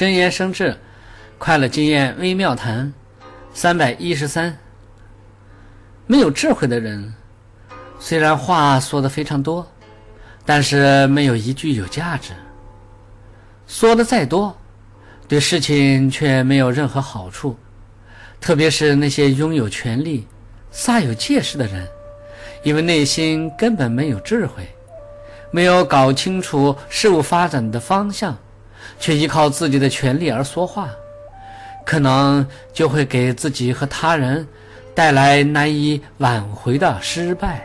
真言生智，快乐经验微妙谈，三百一十三。没有智慧的人，虽然话说的非常多，但是没有一句有价值。说的再多，对事情却没有任何好处。特别是那些拥有权力、煞有介事的人，因为内心根本没有智慧，没有搞清楚事物发展的方向，却依靠自己的权利而说话，可能就会给自己和他人。带来难以挽回的失败。